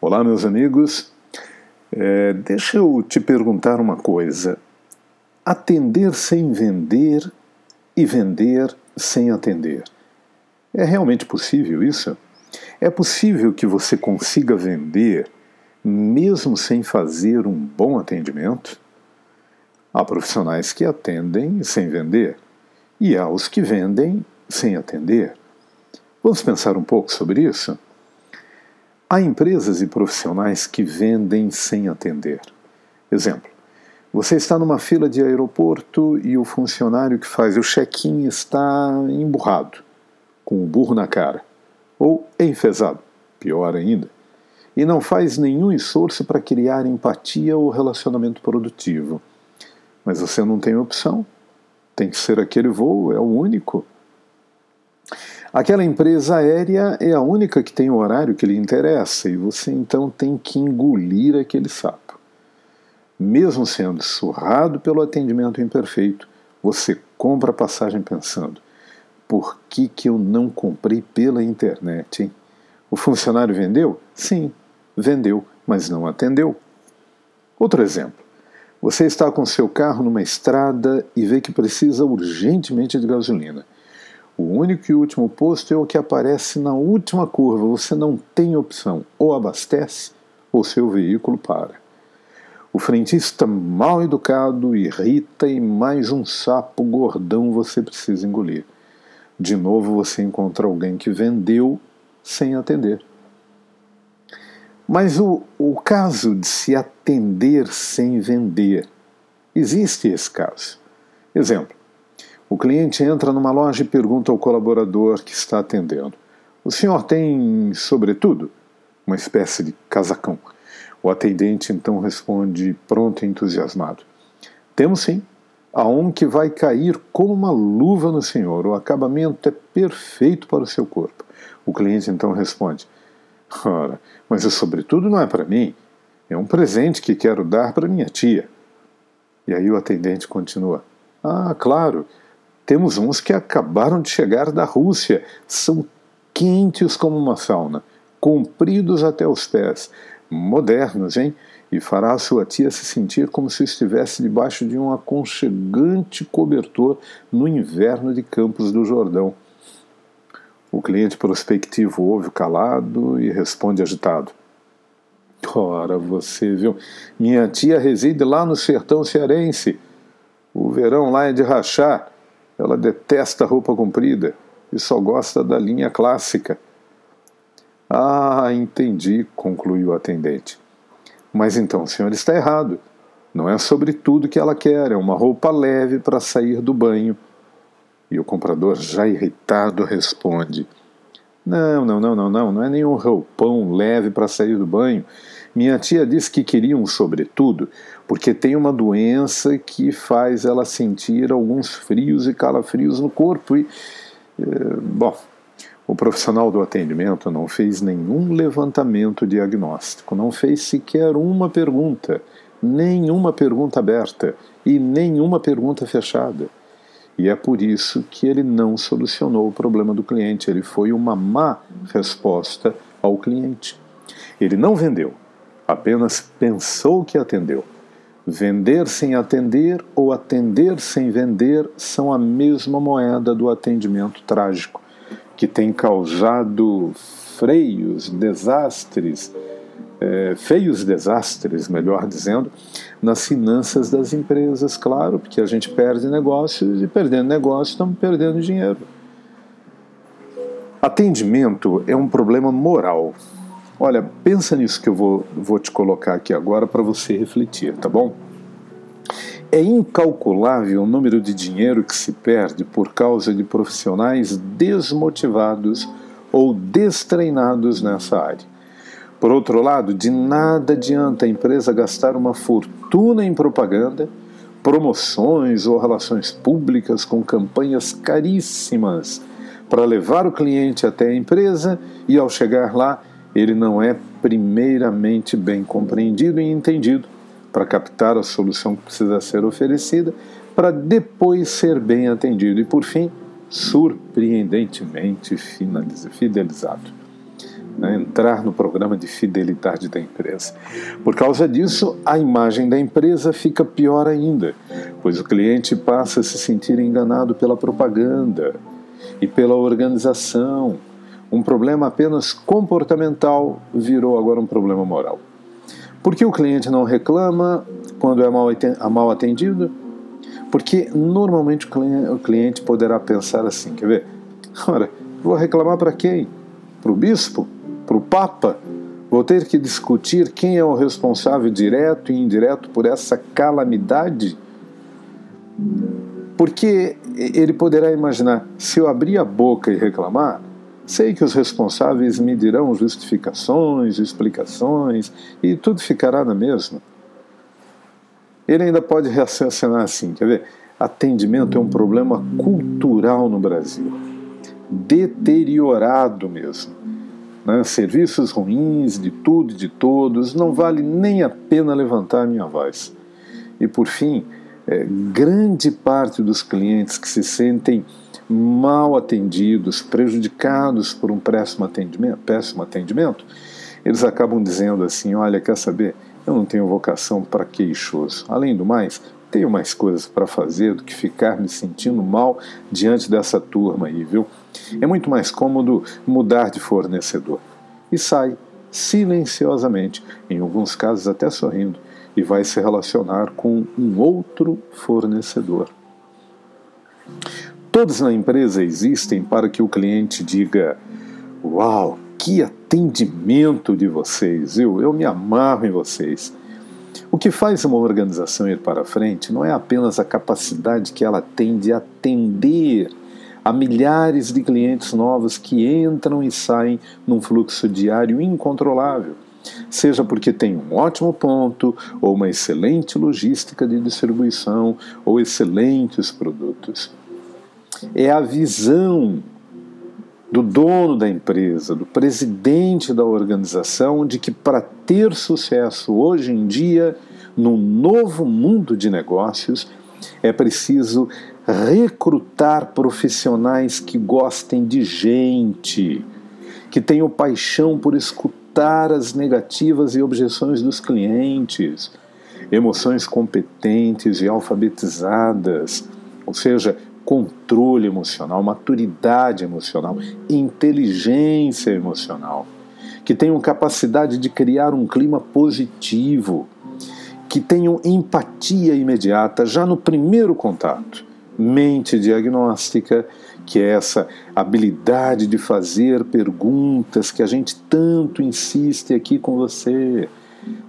Olá, meus amigos. É, deixa eu te perguntar uma coisa. Atender sem vender e vender sem atender. É realmente possível isso? É possível que você consiga vender mesmo sem fazer um bom atendimento? Há profissionais que atendem sem vender e há os que vendem sem atender. Vamos pensar um pouco sobre isso? Há empresas e profissionais que vendem sem atender. Exemplo: você está numa fila de aeroporto e o funcionário que faz o check-in está emburrado, com o burro na cara, ou enfesado, pior ainda, e não faz nenhum esforço para criar empatia ou relacionamento produtivo. Mas você não tem opção, tem que ser aquele voo, é o único. Aquela empresa aérea é a única que tem o horário que lhe interessa e você então tem que engolir aquele sapo. Mesmo sendo surrado pelo atendimento imperfeito, você compra a passagem pensando: por que, que eu não comprei pela internet? Hein? O funcionário vendeu? Sim, vendeu, mas não atendeu. Outro exemplo. Você está com seu carro numa estrada e vê que precisa urgentemente de gasolina. O único e último posto é o que aparece na última curva. Você não tem opção. Ou abastece, ou seu veículo para. O frentista mal educado irrita e mais um sapo gordão você precisa engolir. De novo você encontra alguém que vendeu sem atender. Mas o, o caso de se atender sem vender, existe esse caso. Exemplo: o cliente entra numa loja e pergunta ao colaborador que está atendendo: O senhor tem, sobretudo, uma espécie de casacão? O atendente então responde, pronto e entusiasmado: Temos sim. Há um que vai cair como uma luva no senhor. O acabamento é perfeito para o seu corpo. O cliente então responde: Ora, mas o sobretudo não é para mim. É um presente que quero dar para minha tia. E aí o atendente continua: Ah, claro. Temos uns que acabaram de chegar da Rússia. São quentes como uma sauna, compridos até os pés, modernos, hein? E fará a sua tia se sentir como se estivesse debaixo de um aconchegante cobertor no inverno de Campos do Jordão. O cliente prospectivo ouve calado e responde agitado. Ora, você viu, minha tia reside lá no sertão cearense. O verão lá é de rachar. Ela detesta roupa comprida e só gosta da linha clássica. Ah, entendi, concluiu o atendente. Mas então o senhor está errado. Não é sobre tudo que ela quer, é uma roupa leve para sair do banho. E o comprador, já irritado, responde: Não, não, não, não, não, não é nenhum roupão leve para sair do banho. Minha tia disse que queria um sobretudo, porque tem uma doença que faz ela sentir alguns frios e calafrios no corpo. E, eh, bom, o profissional do atendimento não fez nenhum levantamento diagnóstico, não fez sequer uma pergunta, nenhuma pergunta aberta e nenhuma pergunta fechada. E é por isso que ele não solucionou o problema do cliente, ele foi uma má resposta ao cliente. Ele não vendeu, apenas pensou que atendeu. Vender sem atender ou atender sem vender são a mesma moeda do atendimento trágico, que tem causado freios, desastres, é, feios desastres, melhor dizendo, nas finanças das empresas, claro, porque a gente perde negócios e perdendo negócios estamos perdendo dinheiro. Atendimento é um problema moral, Olha, pensa nisso que eu vou, vou te colocar aqui agora para você refletir, tá bom? É incalculável o número de dinheiro que se perde por causa de profissionais desmotivados ou destreinados nessa área. Por outro lado, de nada adianta a empresa gastar uma fortuna em propaganda, promoções ou relações públicas com campanhas caríssimas para levar o cliente até a empresa e, ao chegar lá, ele não é primeiramente bem compreendido e entendido para captar a solução que precisa ser oferecida, para depois ser bem atendido e, por fim, surpreendentemente fidelizado. né, entrar no programa de fidelidade da empresa. Por causa disso, a imagem da empresa fica pior ainda, pois o cliente passa a se sentir enganado pela propaganda e pela organização. Um problema apenas comportamental virou agora um problema moral. Por que o cliente não reclama quando é mal atendido? Porque normalmente o cliente poderá pensar assim: quer ver? Ora, vou reclamar para quem? Para o bispo? para o Papa, vou ter que discutir quem é o responsável direto e indireto por essa calamidade? Porque ele poderá imaginar: se eu abrir a boca e reclamar, sei que os responsáveis me dirão justificações, explicações e tudo ficará na mesma. Ele ainda pode raciocinar assim: quer ver? Atendimento é um problema cultural no Brasil, deteriorado mesmo né, serviços ruins de tudo e de todos, não vale nem a pena levantar a minha voz. E por fim, é, grande parte dos clientes que se sentem mal atendidos, prejudicados por um péssimo atendimento, péssimo atendimento, eles acabam dizendo assim: olha, quer saber? Eu não tenho vocação para queixoso. Além do mais, tenho mais coisas para fazer do que ficar me sentindo mal diante dessa turma aí, viu? É muito mais cômodo mudar de fornecedor. E sai silenciosamente, em alguns casos até sorrindo, e vai se relacionar com um outro fornecedor. Todos na empresa existem para que o cliente diga: Uau, que atendimento de vocês, eu, eu me amarro em vocês. O que faz uma organização ir para frente não é apenas a capacidade que ela tem de atender a milhares de clientes novos que entram e saem num fluxo diário incontrolável, seja porque tem um ótimo ponto, ou uma excelente logística de distribuição, ou excelentes produtos. É a visão do dono da empresa, do presidente da organização, de que para ter sucesso hoje em dia, num novo mundo de negócios, é preciso recrutar profissionais que gostem de gente, que tenham paixão por escutar as negativas e objeções dos clientes, emoções competentes e alfabetizadas, ou seja, controle emocional, maturidade emocional, inteligência emocional, que tenham capacidade de criar um clima positivo, que tenham empatia imediata já no primeiro contato, mente diagnóstica, que é essa habilidade de fazer perguntas que a gente tanto insiste aqui com você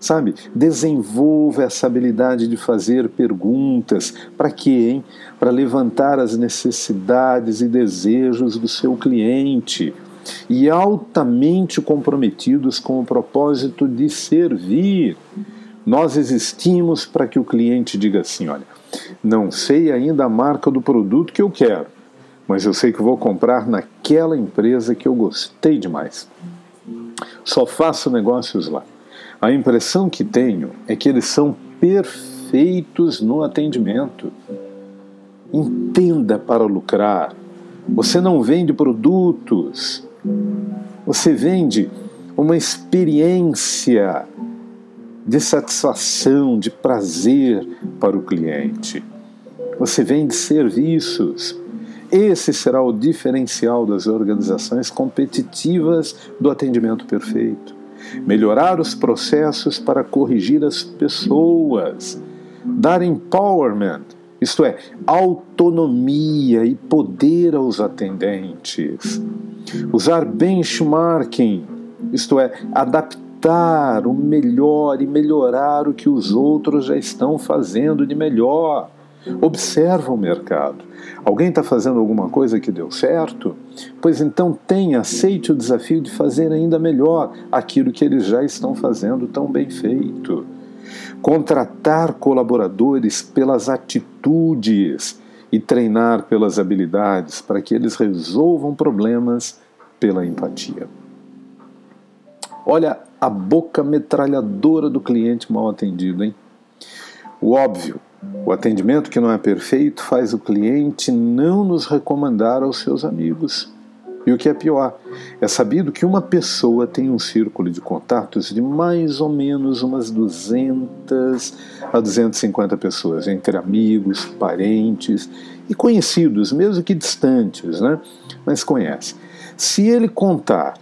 Sabe? Desenvolva essa habilidade de fazer perguntas. Para quê, hein? Para levantar as necessidades e desejos do seu cliente. E altamente comprometidos com o propósito de servir. Nós existimos para que o cliente diga assim: olha, não sei ainda a marca do produto que eu quero, mas eu sei que vou comprar naquela empresa que eu gostei demais. Só faço negócios lá. A impressão que tenho é que eles são perfeitos no atendimento. Entenda para lucrar. Você não vende produtos, você vende uma experiência de satisfação, de prazer para o cliente. Você vende serviços. Esse será o diferencial das organizações competitivas do atendimento perfeito melhorar os processos para corrigir as pessoas, dar empowerment, isto é, autonomia e poder aos atendentes, usar benchmarking, isto é, adaptar o melhor e melhorar o que os outros já estão fazendo de melhor. Observa o mercado. Alguém está fazendo alguma coisa que deu certo? Pois então tenha, aceite o desafio de fazer ainda melhor aquilo que eles já estão fazendo tão bem feito. Contratar colaboradores pelas atitudes e treinar pelas habilidades para que eles resolvam problemas pela empatia. Olha a boca metralhadora do cliente mal atendido, hein? O óbvio, o atendimento que não é perfeito faz o cliente não nos recomendar aos seus amigos. E o que é pior, é sabido que uma pessoa tem um círculo de contatos de mais ou menos umas 200 a 250 pessoas, entre amigos, parentes e conhecidos, mesmo que distantes, né? mas conhece. Se ele contar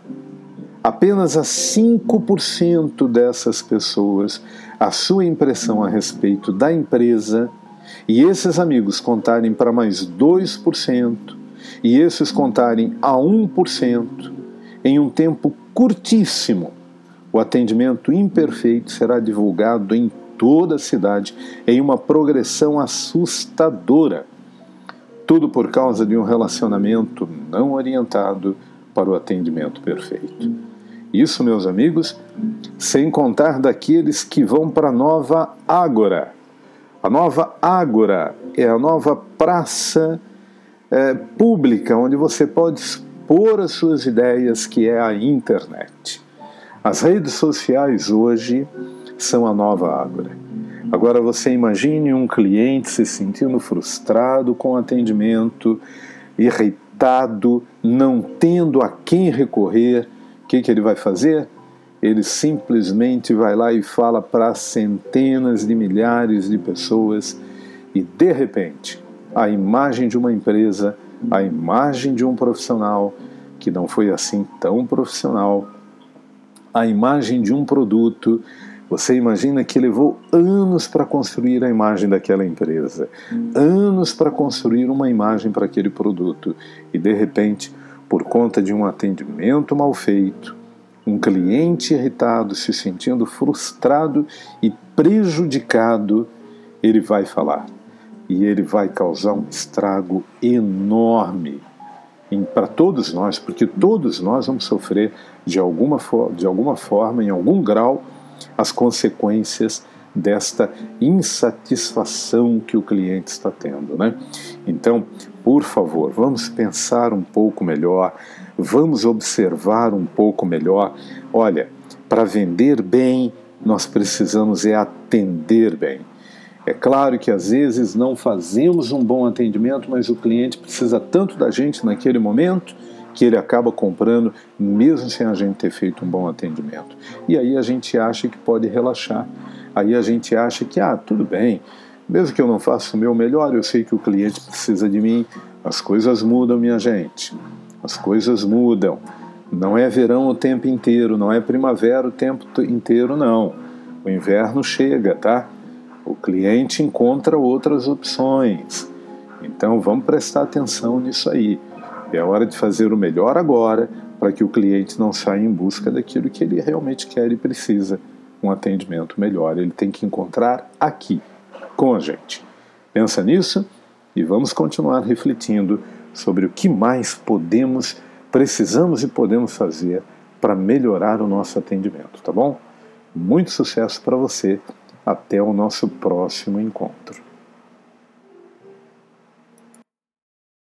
apenas a 5% dessas pessoas a sua impressão a respeito da empresa, e esses amigos contarem para mais 2%, e esses contarem a 1%, em um tempo curtíssimo, o atendimento imperfeito será divulgado em toda a cidade em uma progressão assustadora. Tudo por causa de um relacionamento não orientado para o atendimento perfeito. Isso, meus amigos, sem contar daqueles que vão para a nova Ágora. A nova Ágora é a nova praça é, pública onde você pode expor as suas ideias, que é a internet. As redes sociais hoje são a nova Ágora. Agora você imagine um cliente se sentindo frustrado com o atendimento, irritado, não tendo a quem recorrer. O que, que ele vai fazer? Ele simplesmente vai lá e fala para centenas de milhares de pessoas e de repente a imagem de uma empresa, a imagem de um profissional que não foi assim tão profissional, a imagem de um produto. Você imagina que levou anos para construir a imagem daquela empresa, anos para construir uma imagem para aquele produto, e de repente, por conta de um atendimento mal feito, um cliente irritado, se sentindo frustrado e prejudicado, ele vai falar. E ele vai causar um estrago enorme para todos nós, porque todos nós vamos sofrer de alguma, de alguma forma, em algum grau, as consequências desta insatisfação que o cliente está tendo. Né? Então, por favor, vamos pensar um pouco melhor, vamos observar um pouco melhor. Olha, para vender bem, nós precisamos é atender bem. É claro que às vezes não fazemos um bom atendimento, mas o cliente precisa tanto da gente naquele momento que ele acaba comprando mesmo sem a gente ter feito um bom atendimento. E aí a gente acha que pode relaxar. Aí a gente acha que, ah, tudo bem, mesmo que eu não faça o meu melhor, eu sei que o cliente precisa de mim. As coisas mudam, minha gente. As coisas mudam. Não é verão o tempo inteiro, não é primavera o tempo inteiro, não. O inverno chega, tá? O cliente encontra outras opções. Então vamos prestar atenção nisso aí. É hora de fazer o melhor agora para que o cliente não saia em busca daquilo que ele realmente quer e precisa, um atendimento melhor. Ele tem que encontrar aqui, com a gente. Pensa nisso e vamos continuar refletindo sobre o que mais podemos, precisamos e podemos fazer para melhorar o nosso atendimento, tá bom? Muito sucesso para você até o nosso próximo encontro.